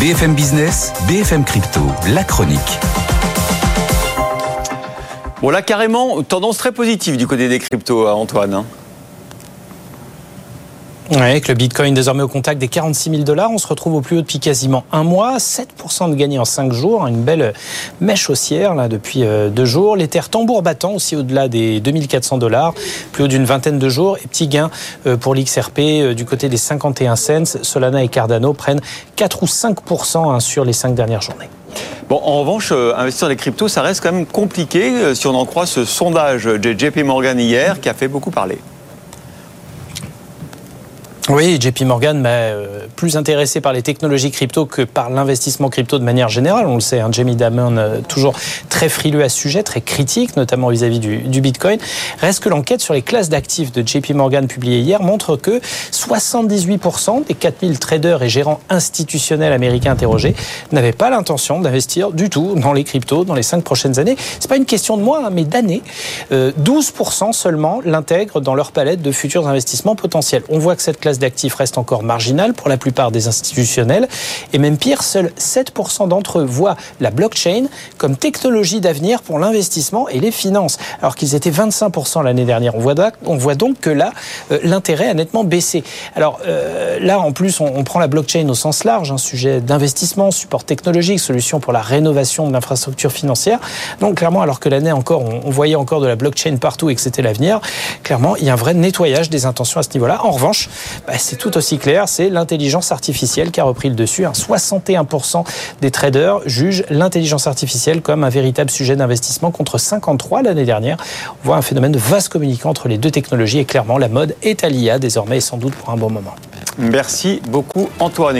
BFM Business, BFM Crypto, la chronique. Bon là carrément, tendance très positive du côté des cryptos, hein, Antoine. Avec le Bitcoin désormais au contact des 46 000 dollars, on se retrouve au plus haut depuis quasiment un mois, 7% de gagné en 5 jours, une belle mèche haussière là depuis euh, deux jours. L'Ether tambour battant aussi au-delà des 2400 dollars, plus haut d'une vingtaine de jours et petit gain euh, pour l'XRP euh, du côté des 51 cents. Solana et Cardano prennent 4 ou 5% hein, sur les 5 dernières journées. Bon, en revanche, investir dans les cryptos, ça reste quand même compliqué si on en croit ce sondage de JP Morgan hier qui a fait beaucoup parler. Oui, JP Morgan m'a plus intéressé par les technologies crypto que par l'investissement crypto de manière générale. On le sait, hein, Jamie Dimon, euh, toujours très frileux à ce sujet, très critique, notamment vis-à-vis du, Bitcoin. Reste que l'enquête sur les classes d'actifs de JP Morgan publiée hier montre que 78% des 4000 traders et gérants institutionnels américains interrogés n'avaient pas l'intention d'investir du tout dans les cryptos dans les cinq prochaines années. C'est pas une question de mois, hein, mais d'années. Euh, 12% seulement l'intègrent dans leur palette de futurs investissements potentiels. On voit que cette classe d'actifs reste encore marginale pour la plupart des institutionnels. Et même pire, seuls 7% d'entre eux voient la blockchain comme technologie d'avenir pour l'investissement et les finances, alors qu'ils étaient 25% l'année dernière. On voit, on voit donc que là, euh, l'intérêt a nettement baissé. Alors euh, là, en plus, on, prend la blockchain au sens large, un sujet d'investissement, support technologique, solution pour la rénovation de l'infrastructure financière. Donc clairement, alors que l'année encore, on, voyait encore de la blockchain partout et que c'était l'avenir, clairement, il y a un vrai nettoyage des intentions à ce niveau-là. En revanche, bah, c'est tout aussi clair, c'est l'intelligence artificielle qui a repris le dessus. 61% des traders jugent l'intelligence artificielle comme un véritable sujet d'investissement contre 53% l'année dernière. On voit un phénomène de vaste communicant entre les deux technologies et clairement la mode est à l'IA désormais et sans doute pour un bon moment. Merci beaucoup Antoine.